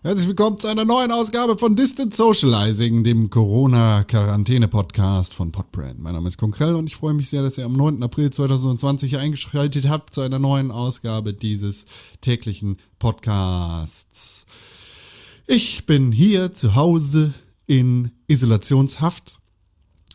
Herzlich willkommen zu einer neuen Ausgabe von Distant Socializing, dem Corona-Quarantäne-Podcast von Podbrand. Mein Name ist Konkrell und ich freue mich sehr, dass ihr am 9. April 2020 eingeschaltet habt zu einer neuen Ausgabe dieses täglichen Podcasts. Ich bin hier zu Hause in Isolationshaft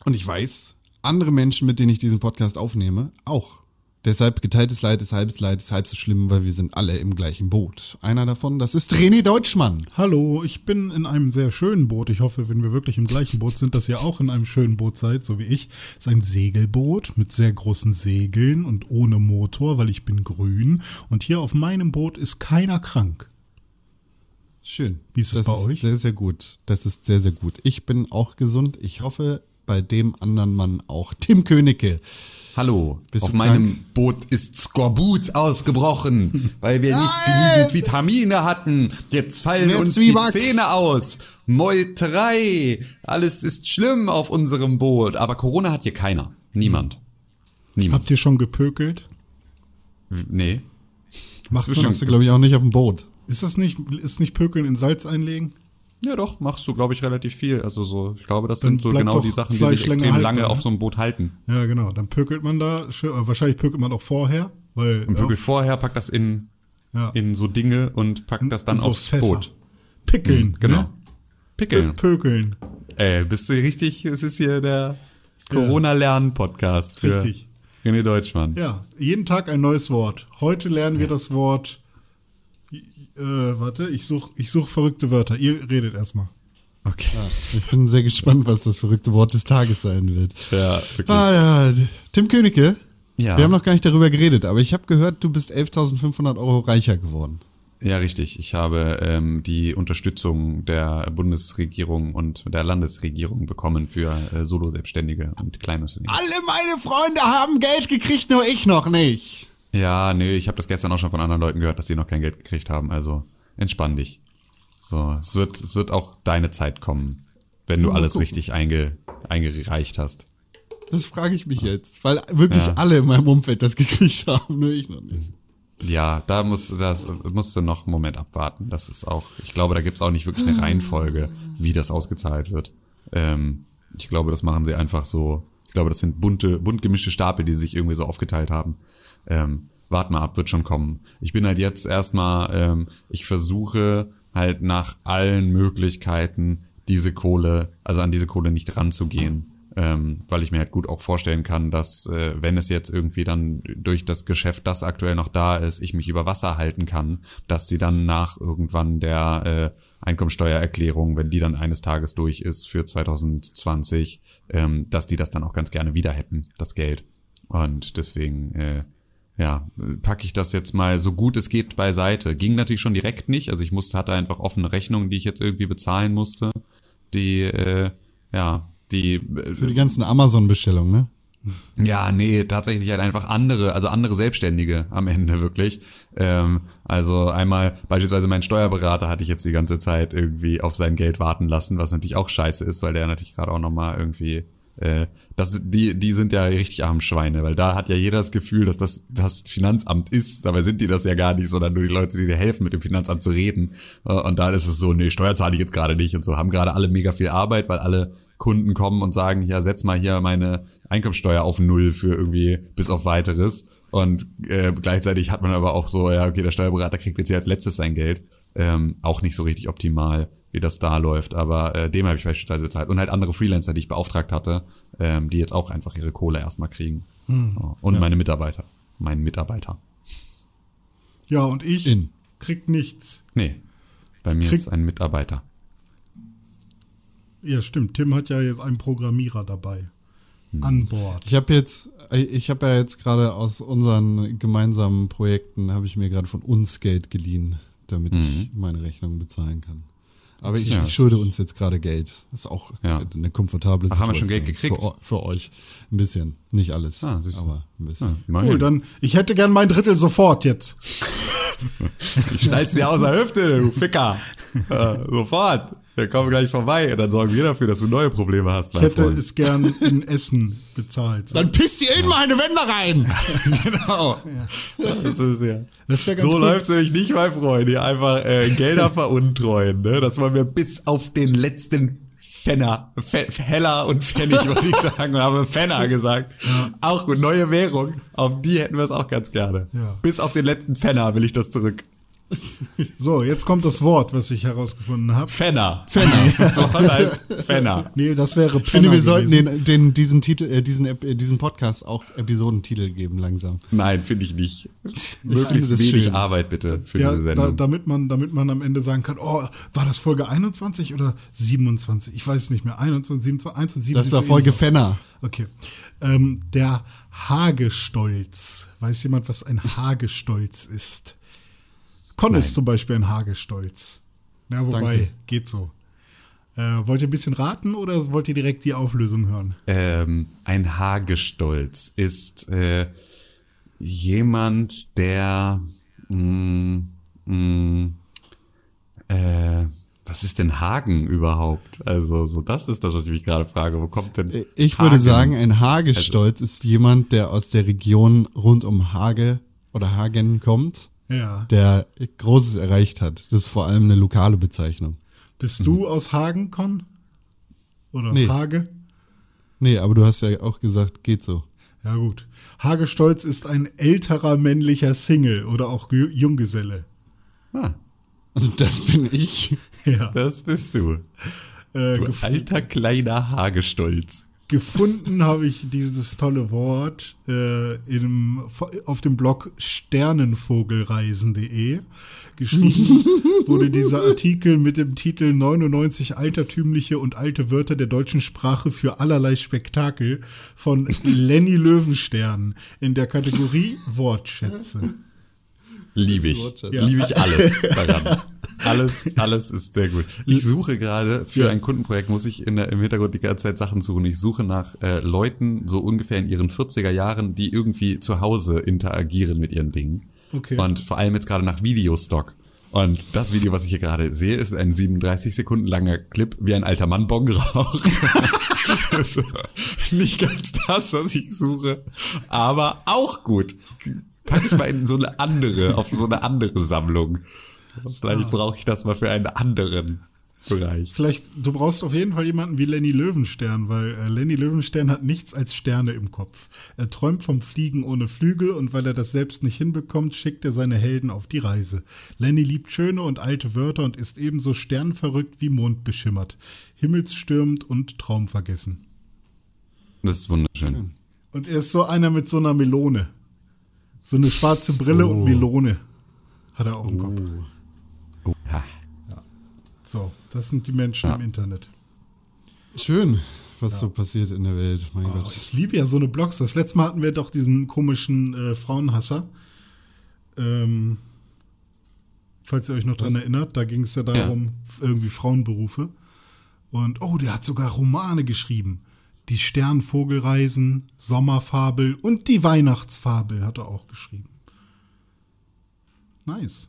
und ich weiß, andere Menschen, mit denen ich diesen Podcast aufnehme, auch. Deshalb geteiltes Leid ist halbes Leid, ist halb so schlimm, weil wir sind alle im gleichen Boot. Einer davon, das ist René Deutschmann. Hallo, ich bin in einem sehr schönen Boot. Ich hoffe, wenn wir wirklich im gleichen Boot sind, dass ihr auch in einem schönen Boot seid, so wie ich. Es ist ein Segelboot mit sehr großen Segeln und ohne Motor, weil ich bin grün. Und hier auf meinem Boot ist keiner krank. Schön. Wie ist es das bei ist euch? Sehr, sehr gut. Das ist sehr, sehr gut. Ich bin auch gesund. Ich hoffe, bei dem anderen Mann auch. Tim Königke. Hallo, Bist auf meinem krank? Boot ist Skorbut ausgebrochen, weil wir nicht genügend Vitamine hatten. Jetzt fallen Mehr uns Zwieback. die Zähne aus. Meuterei. Alles ist schlimm auf unserem Boot. Aber Corona hat hier keiner. Niemand. Niemand. Habt ihr schon gepökelt? Nee. Machst du, schon- hast du glaube ich, auch nicht auf dem Boot. Ist das nicht, ist nicht Pökeln in Salz einlegen? Ja doch, machst du, glaube ich, relativ viel. Also so, ich glaube, das Dann sind so genau die Sachen, die sich extrem lange auf ne? so einem Boot halten. Ja, genau. Dann pökelt man da. äh, Wahrscheinlich pökelt man auch vorher, weil. Und wirklich vorher packt das in, ja, in so Dinge und packt das dann in so aufs Fässer. Boot. Pickeln. Genau. Ne? Pickeln. Pökeln. Ey, bist du richtig? Es ist hier der Corona-Lernen-Podcast für Richtig. René Deutschmann. Ja, jeden Tag ein neues Wort. Heute lernen wir das Wort. Äh, warte, ich suche ich such verrückte Wörter. Ihr redet erstmal. Okay. Ich bin sehr gespannt, was das verrückte Wort des Tages sein wird. Ja, wirklich. Ah ja, Tim Königke. Ja. Wir haben noch gar nicht darüber geredet, aber ich habe gehört, du bist 11.500 Euro reicher geworden. Ja, richtig. Ich habe ähm, die Unterstützung der Bundesregierung und der Landesregierung bekommen für äh, Solo-Selbstständige und Kleinunternehmen. Alle meine Freunde haben Geld gekriegt, nur ich noch nicht. Ja, nee, ich habe das gestern auch schon von anderen Leuten gehört, dass die noch kein Geld gekriegt haben. Also entspann dich. So, es wird, es wird auch deine Zeit kommen, wenn du alles gucken. richtig einge, eingereicht hast. Das frage ich mich jetzt, weil wirklich Ja. alle in meinem Umfeld das gekriegt haben, nur ich noch nicht. Ja, da muss das musst du noch einen Moment abwarten. Das ist auch, ich glaube, da gibt's auch nicht wirklich eine Reihenfolge, wie das ausgezahlt wird. Ähm, ich glaube, das machen sie einfach so. Ich glaube, das sind bunte, bunt gemischte Stapel, die sie sich irgendwie so aufgeteilt haben. Ähm, wart mal ab, wird schon kommen. Ich bin halt jetzt erstmal, ähm, ich versuche halt nach allen Möglichkeiten diese Kohle, also an diese Kohle nicht ranzugehen ähm, weil ich mir halt gut auch vorstellen kann, dass äh, wenn es jetzt irgendwie dann durch das Geschäft, das aktuell noch da ist, ich mich über Wasser halten kann, dass die dann nach irgendwann der äh, Einkommensteuererklärung, wenn die dann eines Tages durch ist für 2020, ähm, dass die das dann auch ganz gerne wieder hätten, das Geld. Und deswegen äh, ja, packe ich das jetzt mal so gut es geht beiseite. Ging natürlich schon direkt nicht, also ich musste, hatte einfach offene Rechnungen, die ich jetzt irgendwie bezahlen musste, die äh, ja, die äh, Für die ganzen Amazon-Bestellungen, ne? ja, nee, tatsächlich halt einfach andere, also andere Selbstständige am Ende wirklich. Ähm, also einmal beispielsweise mein Steuerberater hatte ich jetzt die ganze Zeit irgendwie auf sein Geld warten lassen, was natürlich auch scheiße ist, weil der natürlich gerade auch nochmal irgendwie äh, das, die, die sind ja richtig arm Schweine, weil da hat ja jeder das Gefühl, dass das das Finanzamt ist. Dabei sind die das ja gar nicht, sondern nur die Leute, die dir helfen, mit dem Finanzamt zu reden. Äh, Und da ist es so, nee, Steuer zahle ich jetzt gerade nicht und so. Haben gerade alle mega viel Arbeit, weil alle Kunden kommen und sagen, ja, setz mal hier meine Einkommensteuer auf Null für irgendwie bis auf weiteres. Und äh, gleichzeitig hat man aber auch so, ja, okay, der Steuerberater kriegt jetzt hier als letztes sein Geld. Ähm, auch nicht so richtig optimal, wie das da läuft. Aber äh, dem habe ich beispielsweise bezahlt. Und halt andere Freelancer, die ich beauftragt hatte, ähm, die jetzt auch einfach ihre Kohle erstmal kriegen. So. Und meine Mitarbeiter. Mein Mitarbeiter. Ja, und ich In. krieg nichts. Nee, bei mir Krieg- ist ein Mitarbeiter. Ja, stimmt. Tim hat ja jetzt einen Programmierer dabei. Hm. An Bord. Ich habe jetzt, ich habe ja jetzt gerade aus unseren gemeinsamen Projekten, habe ich mir gerade von uns Geld geliehen, damit ich meine Rechnung bezahlen kann. Aber ich. Ja. ich schulde uns jetzt gerade Geld. Das ist auch Ja. eine komfortable Ach, Situation. haben wir schon Geld gekriegt? Für, für euch. Ein bisschen. Nicht alles. Ah, du. aber ein bisschen. Ja. Cool, dann, ich hätte gern mein Drittel sofort jetzt. Ich schneid's dir aus der Hüfte, du Ficker. äh, sofort. Dann kommen wir gleich vorbei und dann sorgen wir dafür, dass du neue Probleme hast. Ich hätte Freund. es gern in Essen bezahlt. Dann pisst ihr in meine Wände rein. genau. Das ist ja. Das wäre ganz So gut. läuft's nämlich nicht, mein Freund. Hier einfach äh, Gelder veruntreuen, ne? Das wollen wir bis auf den letzten Fenner, Fe Heller und Pfennig, würde ich sagen, und habe Fenner gesagt. Auch gut, neue Währung. Auf die hätten wir es auch ganz gerne. Ja. Bis auf den letzten Fenner will ich das zurück. So, jetzt kommt das Wort, was ich herausgefunden habe. Fenner. Fenner. Heißt Fenner. Nee, das wäre Ich finde, Penner wir sollten den, den, diesen, Titel, äh, diesen, äh, diesen Podcast auch Episodentitel geben, langsam. Nein, finde ich nicht. Möglichst wenig schön. Arbeit bitte für Ja, diese da, Sendung. damit, man, damit man am Ende sagen kann, oh, war das Folge 21 oder 27? Ich weiß nicht mehr. 21, 27, 1 und 7. Das war Folge. Fenner. Okay. Ähm, der Hagestolz. Weiß jemand, was ein Hagestolz ist? Con ist zum Beispiel ein Hagestolz. Ja, wobei, Danke. geht so. Äh, wollt ihr ein bisschen raten oder wollt ihr direkt die Auflösung hören? ähm, ein Hagestolz ist äh, jemand, der mh, mh, äh, was ist denn Hagen überhaupt? Also so das ist das, was ich mich gerade frage. Wo kommt denn? Ich würde Hagen? sagen, ein Hagestolz ist jemand, der aus der Region rund um Hage oder Hagen kommt, Ja. der Großes erreicht hat. Das ist vor allem eine lokale Bezeichnung. Bist du aus Hagen, Con? Oder aus Nee. Hage? Nee, aber du hast ja auch gesagt, geht so. Ja, gut. Hagestolz ist ein älterer männlicher Single oder auch Ju- Junggeselle. Ah, Und das bin ich. Ja. das bist du. Äh, Du alter kleiner Hagestolz. Gefunden habe ich dieses tolle Wort äh, im, auf dem Blog sternenvogelreisen.de. Geschrieben wurde dieser Artikel mit dem Titel 99 altertümliche und alte Wörter der deutschen Sprache für allerlei Spektakel von Lenny Löwenstern in der Kategorie Wortschätze. Liebe ich. Ja. Liebe ich alles daran. Alles, alles ist sehr gut. Ich suche gerade für ein Kundenprojekt, muss ich in der, im Hintergrund die ganze Zeit Sachen suchen. Ich suche nach äh, Leuten, so ungefähr in ihren 40er Jahren, die irgendwie zu Hause interagieren mit ihren Dingen. Okay. Und vor allem jetzt gerade nach Videostock. Und das Video, was ich hier gerade sehe, ist ein 37 Sekunden langer Clip, wie ein alter Mann Bong raucht. das ist nicht ganz das, was ich suche, aber auch gut. Pack ich mal in so eine andere, auf so eine andere Sammlung. Vielleicht brauche ich das mal für einen anderen Bereich. Vielleicht, du brauchst auf jeden Fall jemanden wie Lenny Löwenstern, weil äh, Lenny Löwenstern hat nichts als Sterne im Kopf. Er träumt vom Fliegen ohne Flügel und weil er das selbst nicht hinbekommt, schickt er seine Helden auf die Reise. Lenny liebt schöne und alte Wörter und ist ebenso sternverrückt wie mondbeschimmert, himmelsstürmend und traumvergessen. Das ist wunderschön. Und er ist so einer mit so einer Melone. So eine schwarze Brille und Melone hat er auf dem Kopf. Oh, ha. So, das sind die Menschen Ja. im Internet. Schön, was so passiert in der Welt. Mein Oh, Gott. ich liebe ja so eine Blogs. Das letzte Mal hatten wir doch diesen komischen äh, Frauenhasser. Ähm, falls ihr euch noch dran erinnert, da ging es ja darum, irgendwie Frauenberufe. Und oh, der hat sogar Romane geschrieben. Die Sternvogelreisen, Sommerfabel und die Weihnachtsfabel hat er auch geschrieben. Nice.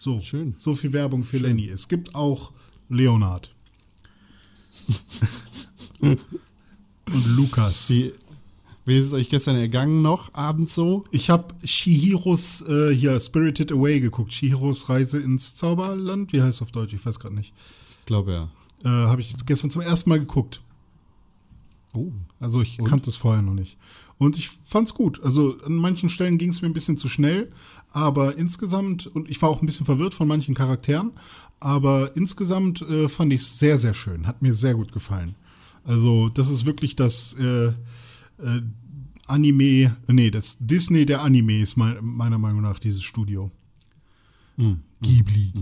So, Schön. so viel Werbung für Lenny. Es gibt auch Leonard. und Lukas. Wie, wie ist es euch gestern ergangen noch, abends so? Ich habe Shihiros äh, hier Spirited Away geguckt. Shihiros Reise ins Zauberland. Wie heißt es auf Deutsch? Ich weiß gerade nicht. Ich glaube ja. Äh, habe ich gestern zum ersten Mal geguckt. Oh. Also ich kannte es vorher noch nicht. Und ich fand's gut. Also an manchen Stellen ging es mir ein bisschen zu schnell, aber insgesamt, und ich war auch ein bisschen verwirrt von manchen Charakteren, aber insgesamt äh, fand ich es sehr, sehr schön. Hat mir sehr gut gefallen. Also das ist wirklich das äh, äh, Anime, nee, das Disney der Animes, mein, meiner Meinung nach, dieses Studio. Ghibli.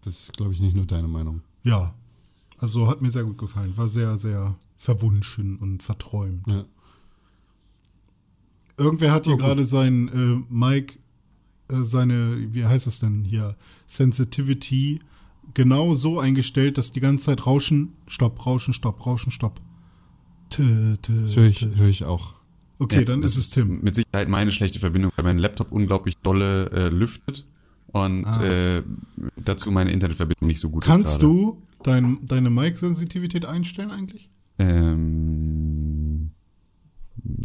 Das ist, glaube ich, nicht nur deine Meinung. Ja, also hat mir sehr gut gefallen. War sehr, sehr verwunschen und verträumt. Ja. Irgendwer hat hier Oh, gerade sein äh, Mike, äh, seine, wie heißt es denn hier, Sensitivity genau so eingestellt, dass die ganze Zeit Rauschen, Stopp, Rauschen, Stopp, Rauschen, Stopp. Tö, tö, Das höre ich, hör ich auch. Okay, Ja, dann ist es Tim. Mit Sicherheit meine schlechte Verbindung, weil mein Laptop unglaublich dolle äh, lüftet. Und Ah. äh, dazu meine Internetverbindung nicht so gut Kannst ist gerade. du dein, deine Mic-Sensitivität einstellen eigentlich? Ähm,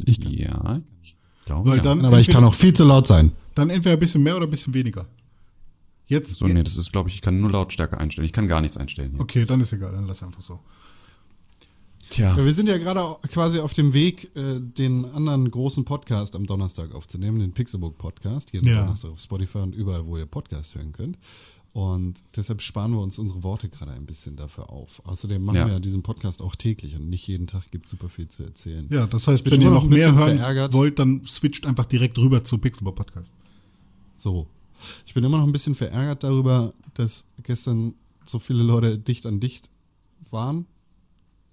Ich kann. ja. Ich glaube, Weil ja. dann, Aber ich kann auch viel zu laut sein. dann entweder ein bisschen mehr oder ein bisschen weniger. Jetzt, So, nee, das ist, glaube ich, ich kann nur Lautstärke einstellen. Ich kann gar nichts einstellen. Hier. okay, dann ist egal, dann lass einfach so. Tja. Ja, wir sind ja gerade quasi auf dem Weg, äh, den anderen großen Podcast am Donnerstag aufzunehmen, den Pixelbook Podcast, jeden Ja. Donnerstag auf Spotify und überall, wo ihr Podcast hören könnt. Und deshalb sparen wir uns unsere Worte gerade ein bisschen dafür auf. Außerdem machen Ja. wir ja diesen Podcast auch täglich und nicht jeden Tag gibt es super viel zu erzählen. Ja, das heißt, Bin wenn ihr noch mehr hören verärgert. wollt, dann switcht einfach direkt rüber zu Pixelbook Podcast. So. Ich bin immer noch ein bisschen verärgert darüber, dass gestern so viele Leute dicht an dicht waren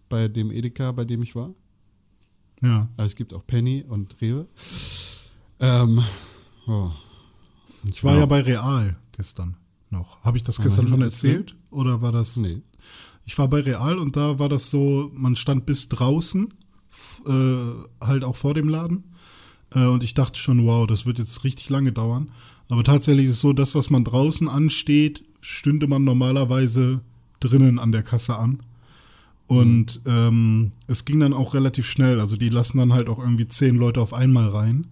bei dem Edeka, bei dem ich war. Ja. Also es gibt auch Penny und Rewe. Ähm, oh. Und Ich war ja bei Real gestern noch. Habe ich das Ja, gestern schon das erzählt? Oder war das. Nee. Ich war bei Real und da war das so, man stand bis draußen, äh, halt auch vor dem Laden. Äh, und ich dachte schon, wow, das wird jetzt richtig lange dauern. Aber tatsächlich ist es so, das, was man draußen ansteht, stünde man normalerweise drinnen an der Kasse an. Und ähm, es ging dann auch relativ schnell. Also die lassen dann halt auch irgendwie zehn Leute auf einmal rein.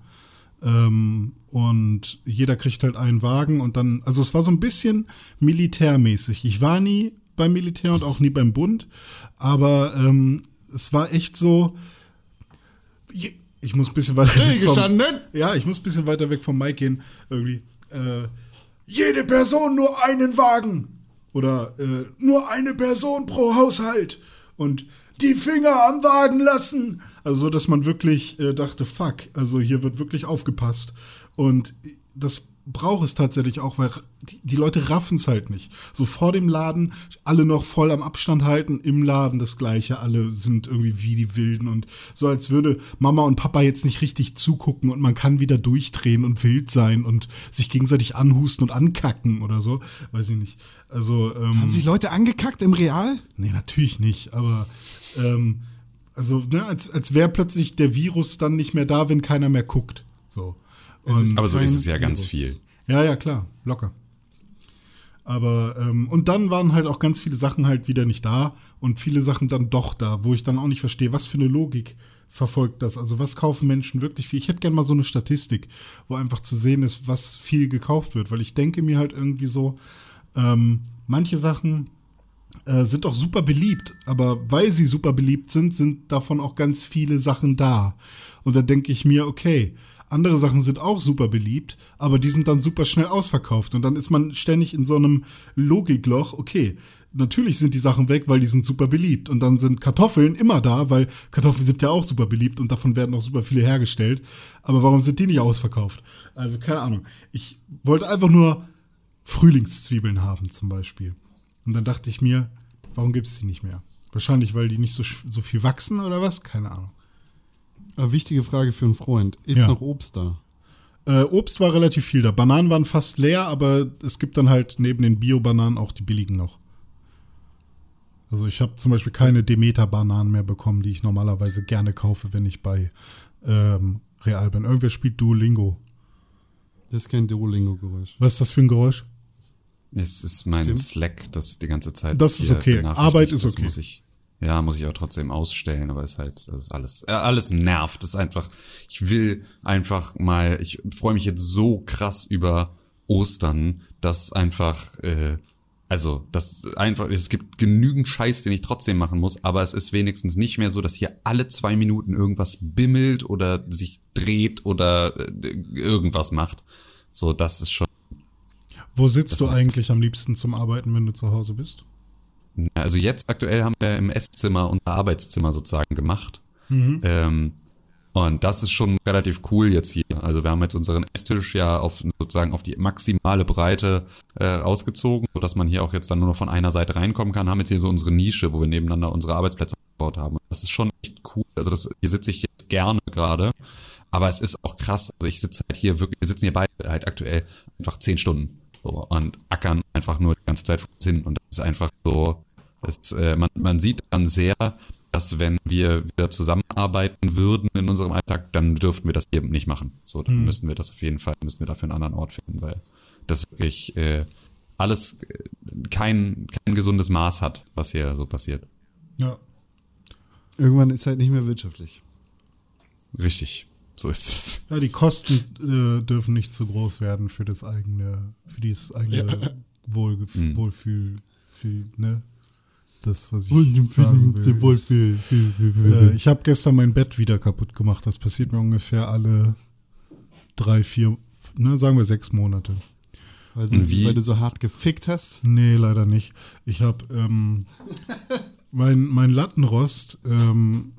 Ähm, und jeder kriegt halt einen Wagen und dann, also es war so ein bisschen militärmäßig. Ich war nie beim Militär und auch nie beim Bund, aber ähm, es war echt so. Ich muss ein bisschen weiter weg vom? Ja, ich muss ein bisschen weiter weg vom Mike gehen. Irgendwie. Äh, jede Person nur einen Wagen. Oder äh, nur eine Person pro Haushalt. Und die Finger am Wagen lassen. Also, so, dass man wirklich äh, dachte, fuck, also hier wird wirklich aufgepasst. Und das braucht es tatsächlich auch, weil die, die Leute raffen es halt nicht. So vor dem Laden, alle noch voll am Abstand halten, im Laden das Gleiche, alle sind irgendwie wie die Wilden und so, als würde Mama und Papa jetzt nicht richtig zugucken und man kann wieder durchdrehen und wild sein und sich gegenseitig anhusten und ankacken oder so. Weiß ich nicht. Also, ähm, Haben sich Leute angekackt im Real? Nee, natürlich nicht, aber ähm, also, ne, als, als wäre plötzlich der Virus dann nicht mehr da, wenn keiner mehr guckt. So. Ist Aber so ist es ja ganz Virus. viel. ja, ja, klar, locker. Aber, ähm, und dann waren halt auch ganz viele Sachen halt wieder nicht da und viele Sachen dann doch da, wo ich dann auch nicht verstehe, was für eine Logik verfolgt das. Also was kaufen Menschen wirklich viel? Ich hätte gerne mal so eine Statistik, wo einfach zu sehen ist, was viel gekauft wird, weil ich denke mir halt irgendwie so, ähm, manche Sachen äh, sind auch super beliebt, aber weil sie super beliebt sind, sind davon auch ganz viele Sachen da. Und da denke ich mir, okay, andere Sachen sind auch super beliebt, aber die sind dann super schnell ausverkauft. Und dann ist man ständig in so einem Logikloch, okay, natürlich sind die Sachen weg, weil die sind super beliebt. Und dann sind Kartoffeln immer da, weil Kartoffeln sind ja auch super beliebt und davon werden auch super viele hergestellt. Aber warum sind die nicht ausverkauft? Also keine Ahnung. Ich wollte einfach nur Frühlingszwiebeln haben zum Beispiel. Und dann dachte ich mir, warum gibt es die nicht mehr? Wahrscheinlich, weil die nicht so, so viel wachsen oder was? Keine Ahnung. Äh, wichtige Frage für einen Freund. Ist Ja. noch Obst da? Äh, Obst war relativ viel da. Bananen waren fast leer, aber es gibt dann halt neben den Bio-Bananen auch die billigen noch. Also ich habe zum Beispiel keine Demeter-Bananen mehr bekommen, die ich normalerweise gerne kaufe, wenn ich bei ähm, Real bin. Irgendwer spielt Duolingo. Das ist kein Duolingo-Geräusch. Was ist das für ein Geräusch? Es ist mein Tim? Slack, das die ganze Zeit. Das ist okay. Arbeit ist das okay. Muss ich, ja, muss ich auch trotzdem ausstellen, aber ist halt, das ist alles, äh, alles nervt. Das ist einfach, ich will einfach mal, ich freue mich jetzt so krass über Ostern, dass einfach, äh, also, das einfach, es gibt genügend Scheiß, den ich trotzdem machen muss, aber es ist wenigstens nicht mehr so, dass hier alle zwei Minuten irgendwas bimmelt oder sich dreht oder äh, irgendwas macht. So, das ist schon Wo sitzt du eigentlich am liebsten zum Arbeiten, wenn du zu Hause bist? Also jetzt aktuell haben wir im Esszimmer unser Arbeitszimmer sozusagen gemacht. Ähm, und das ist schon relativ cool jetzt hier. Also wir haben jetzt unseren Esstisch ja auf sozusagen auf die maximale Breite äh, ausgezogen, sodass man hier auch jetzt dann nur noch von einer Seite reinkommen kann. Haben jetzt hier so unsere Nische, wo wir nebeneinander unsere Arbeitsplätze aufgebaut haben. Das ist schon echt cool. Also das, hier sitze ich jetzt gerne gerade. Aber es ist auch krass. Also ich sitze halt hier wirklich, wir sitzen hier beide halt aktuell einfach zehn Stunden so, und ackern einfach nur die ganze Zeit vor uns hin. Und das ist einfach so, das, äh, man, man sieht dann sehr, dass wenn wir wieder zusammenarbeiten würden in unserem Alltag, dann dürften wir das eben nicht machen. So, dann müssten wir das auf jeden Fall, müssen wir dafür einen anderen Ort finden, weil das wirklich äh, alles äh, kein, kein gesundes Maß hat, was hier so passiert. Ja. Irgendwann ist halt nicht mehr wirtschaftlich. Richtig, so ist es. Ja, die Kosten äh, dürfen nicht zu groß werden für das eigene, für dieses eigene Wohlgef Mhm. Wohlfühl, für, ne? Das, was ich sagen will. Ist, äh, Wohlfühl. ich habe gestern mein Bett wieder kaputt gemacht. Das passiert mir ungefähr alle drei, vier, ne, sagen wir sechs Monate. Weil, wie- weil du so hart gefickt hast. Nee, leider nicht. Ich habe ähm, mein, mein Lattenrost, ähm,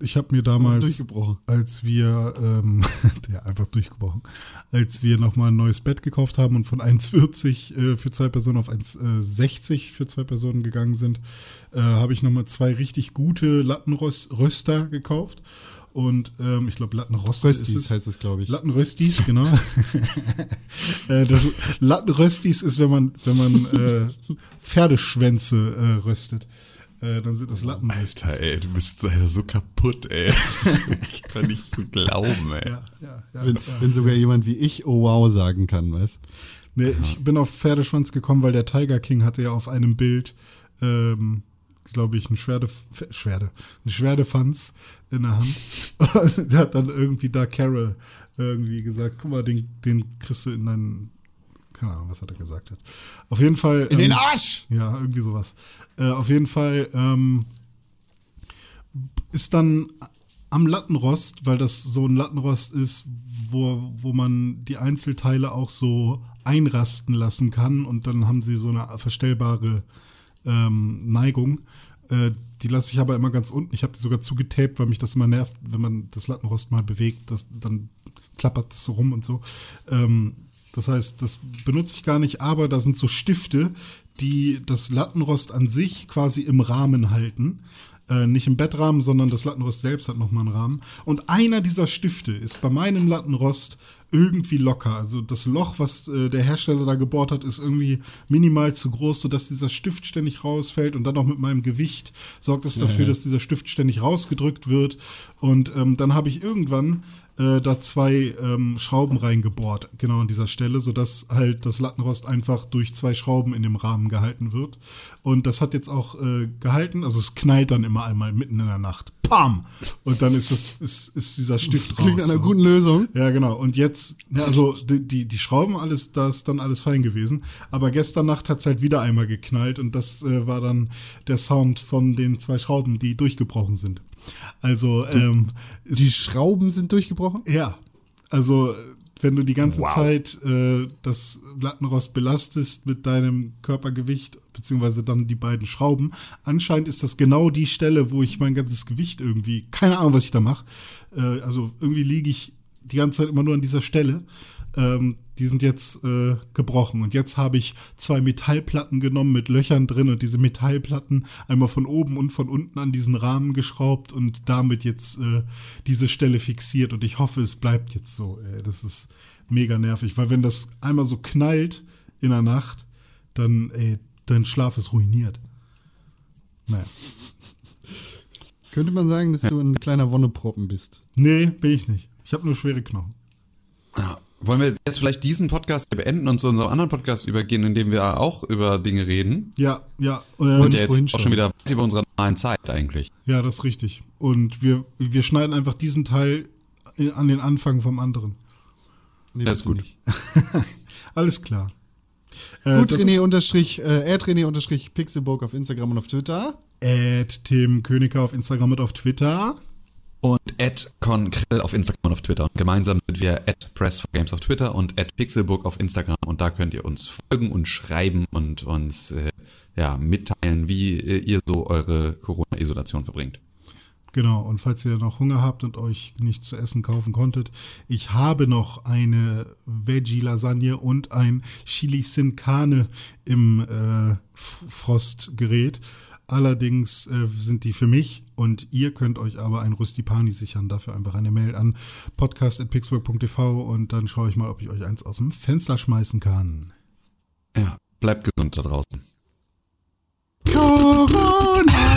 ich habe mir damals, als wir, ähm, der einfach durchgebrochen, als wir nochmal ein neues Bett gekauft haben und von 1,40 äh, für zwei Personen auf 1,60 für zwei Personen gegangen sind, äh, habe ich nochmal zwei richtig gute Lattenröster gekauft. Und ähm, ich glaube, Lattenrost ist es. heißt es, glaube ich. Lattenröstis, genau. äh, das, Lattenröstis ist, wenn man, wenn man äh, Pferdeschwänze äh, röstet. Äh, dann sind das Lattenröstis. Alter, ey, du bist leider so kaputt, ey. Wirklich gar nicht zu glauben, ey. Ja, ja, ja. Wenn, wenn sogar jemand wie ich oh wow sagen kann, weißt Nee, ich bin auf Pferdeschwanz gekommen, weil der Tiger King hatte ja auf einem Bild, ähm, glaube ich, ein Schwerde, Schwerde, ein Schwerdefanz in der Hand. Und der hat dann irgendwie da Carol irgendwie gesagt, guck mal, den, den kriegst du in deinen, keine Ahnung, was er da gesagt hat. Auf jeden Fall. In den ähm, Arsch! Ja, irgendwie sowas. Äh, auf jeden Fall ähm, ist dann am Lattenrost, weil das so ein Lattenrost ist, wo, wo man die Einzelteile auch so einrasten lassen kann und dann haben sie so eine verstellbare ähm, Neigung. Äh, die lasse ich aber immer ganz unten. Ich habe die sogar zugetaped, weil mich das immer nervt, wenn man das Lattenrost mal bewegt, das, dann klappert das so rum und so. Ähm, das heißt, das benutze ich gar nicht, aber da sind so Stifte, die das Lattenrost an sich quasi im Rahmen halten. Äh, nicht im Bettrahmen, sondern das Lattenrost selbst hat nochmal einen Rahmen. Und einer dieser Stifte ist bei meinem Lattenrost irgendwie locker. Also das Loch, was äh, der Hersteller da gebohrt hat, ist irgendwie minimal zu groß, sodass dieser Stift ständig rausfällt und dann auch mit meinem Gewicht sorgt es dafür, dass dieser Stift ständig rausgedrückt wird. Und ähm, dann habe ich irgendwann äh, da zwei ähm, Schrauben reingebohrt, genau an dieser Stelle, sodass halt das Lattenrost einfach durch zwei Schrauben in dem Rahmen gehalten wird. Und das hat jetzt auch äh, gehalten, also es knallt dann immer einmal mitten in der Nacht. Pam! Und dann ist, das, ist, ist dieser Stift raus. Klingt nach einer so. guten Lösung. Ja, genau. Und jetzt, also die, die, die Schrauben, alles, da ist dann alles fein gewesen. Aber gestern Nacht hat es halt wieder einmal geknallt und das äh, war dann der Sound von den zwei Schrauben, die durchgebrochen sind. Also, ähm, Die Schrauben sind durchgebrochen. ja, also wenn du die ganze Wow. Zeit äh, das Lattenrost belastest mit deinem Körpergewicht, beziehungsweise dann die beiden Schrauben, anscheinend ist das genau die Stelle, wo ich mein ganzes Gewicht irgendwie, keine Ahnung, was ich da mache. Äh, also irgendwie liege ich die ganze Zeit immer nur an dieser Stelle. Ähm, die sind jetzt äh, gebrochen. Und jetzt habe ich zwei Metallplatten genommen mit Löchern drin und diese Metallplatten einmal von oben und von unten an diesen Rahmen geschraubt und damit jetzt äh, diese Stelle fixiert. Und ich hoffe, es bleibt jetzt so. Ey. Das ist mega nervig, weil wenn das einmal so knallt in der Nacht, dann, ey, dein Schlaf ist ruiniert. Naja. Könnte man sagen, dass du ein kleiner Wonneproppen bist. Nee, bin ich nicht. Ich habe nur schwere Knochen. Ja. Wollen wir jetzt vielleicht diesen Podcast beenden und zu unserem anderen Podcast übergehen, in dem wir auch über Dinge reden? Ja, ja. Und Äh, Der vorhin jetzt auch schon. wieder über unserer normalen Zeit eigentlich. ja, das ist richtig. Und wir, wir schneiden einfach diesen Teil in- an den Anfang vom anderen. Nee, Das ist gut. nicht. Alles klar. Äh, Gut, René unterstrich, äh, René unterstrich Pixelburg auf Instagram und auf Twitter. At Tim Königer auf Instagram und auf Twitter. Und at Konkrell auf Instagram und auf Twitter. Gemeinsam sind wir at Press4Games auf Twitter und at Pixelbook auf Instagram. Und da könnt ihr uns folgen und schreiben und uns äh, ja, mitteilen, wie äh, ihr so eure Corona-Isolation verbringt. Genau, und falls ihr noch Hunger habt und euch nichts zu essen kaufen konntet, ich habe noch eine Veggie-Lasagne und ein Chili Sin Carne im äh, Frostgerät. Allerdings äh, sind die für mich und ihr könnt euch aber ein Rustipani sichern. Dafür einfach eine Mail an podcast.pixburg.tv und dann schaue ich mal, ob ich euch eins aus dem Fenster schmeißen kann. Ja, bleibt gesund da draußen. Corona!